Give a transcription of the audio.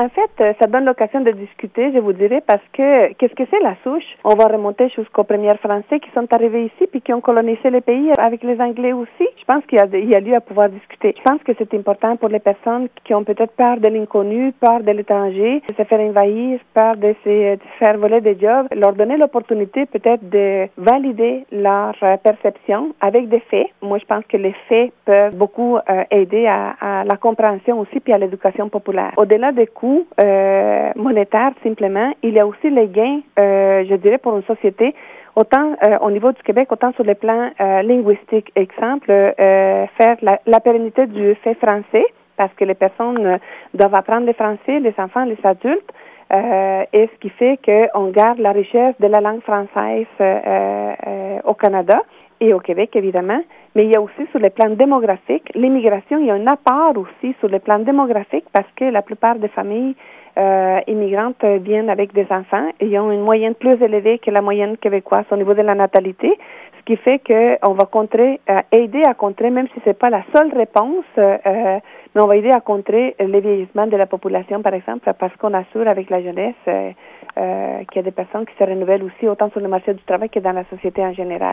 En fait, euh, ça donne l'occasion de discuter, je vous dirais, parce que qu'est-ce que c'est la souche? On va remonter jusqu'aux premiers Français qui sont arrivés ici puis qui ont colonisé le pays avec les Anglais aussi. Je pense qu'il y y a lieu à pouvoir discuter. Je pense que c'est important pour les personnes qui ont peut-être peur de l'inconnu, peur de l'étranger, de se faire envahir, peur de se faire voler des jobs, leur donner l'opportunité peut-être de valider leur euh, perception avec des faits. Moi, je pense que les faits peuvent beaucoup euh, aider à, à, la compréhension aussi puis à l'éducation populaire. Au-delà des coûts euh, monétaires simplement, il y a aussi les gains, euh, je dirais, pour une société autant euh, au niveau du Québec, autant sur le plan euh, linguistique. Exemple, euh, faire la, la, pérennité du fait français, parce que les personnes doivent apprendre le français, les enfants, les adultes, et ce qui fait qu'on garde la richesse de la langue française au Canada et au Québec, évidemment. Mais il y a aussi sur le plan démographique, l'immigration, il y a un apport aussi sur le plan démographique parce que la plupart des familles euh, immigrantes viennent avec des enfants et ils ont une moyenne plus élevée que la moyenne québécoise au niveau de la natalité, ce qui fait qu'on va contrer, euh, aider à contrer, même si c'est pas la seule réponse, euh, mais on va aider à contrer le vieillissement de la population, par exemple, parce qu'on assure avec la jeunesse qu'il y a des personnes qui se renouvellent aussi autant sur le marché du travail que dans la société en général.